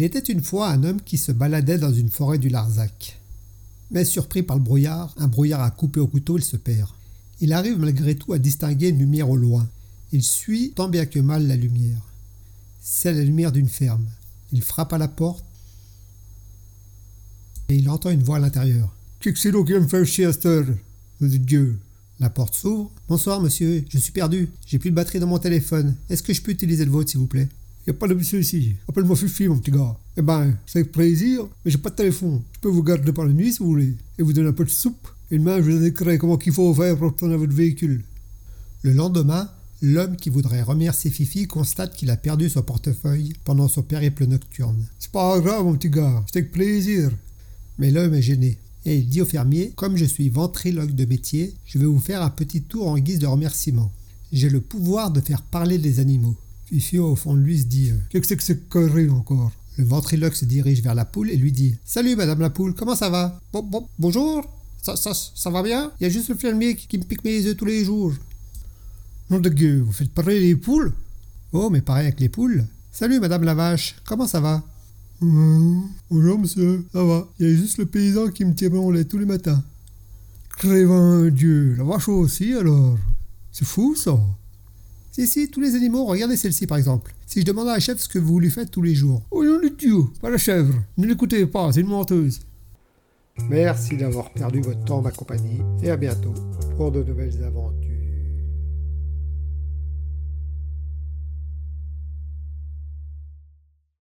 Il était une fois un homme qui se baladait dans une forêt du Larzac. Mais surpris par le brouillard, un brouillard à couper au couteau, il se perd. Il arrive malgré tout à distinguer une lumière au loin. Il suit tant bien que mal la lumière. C'est la lumière d'une ferme. Il frappe à la porte et il entend une voix à l'intérieur. C'est Dieu La porte s'ouvre. Bonsoir monsieur, je suis perdu. J'ai plus de batterie dans mon téléphone. Est-ce que je peux utiliser le vôtre s'il vous plaît? A pas de monsieur ici. Appelle-moi Fifi, mon petit gars. Eh ben, c'est avec plaisir, mais j'ai pas de téléphone. Je peux vous garder par la nuit si vous voulez, et vous donner un peu de soupe. Et demain, je vous indiquerai comment qu'il faut faire pour retourner votre véhicule. Le lendemain, l'homme qui voudrait remercier Fifi constate qu'il a perdu son portefeuille pendant son périple nocturne. C'est pas grave, mon petit gars, c'est avec plaisir. Mais l'homme est gêné. Et il dit au fermier Comme je suis ventriloque de métier, je vais vous faire un petit tour en guise de remerciement. J'ai le pouvoir de faire parler les animaux. Fifi, au fond lui, se dit Qu'est-ce que c'est que ce encore? Le ventriloque se dirige vers la poule et lui dit Salut, madame la poule, comment ça va? Bon, bon, bonjour ça, ça, ça va bien? Il y a juste le fermier qui, me pique mes œufs tous les jours. Nom de Dieu, vous faites parler les poules? Oh, mais pareil avec les poules. Salut, madame la vache, comment ça va Mmh. Bonjour monsieur, ça va. Il y a juste le paysan qui me tire mon lait tous les matins. Crévin Dieu, la vache aussi alors. C'est fou ça. Si, si, tous les animaux, regardez celle-ci par exemple. Si je demande à la chèvre ce que vous lui faites tous les jours. Oh non, le Dieu, pas la chèvre. Ne l'écoutez pas, c'est une menteuse. Merci d'avoir perdu votre temps, ma compagnie, et à bientôt pour de nouvelles aventures.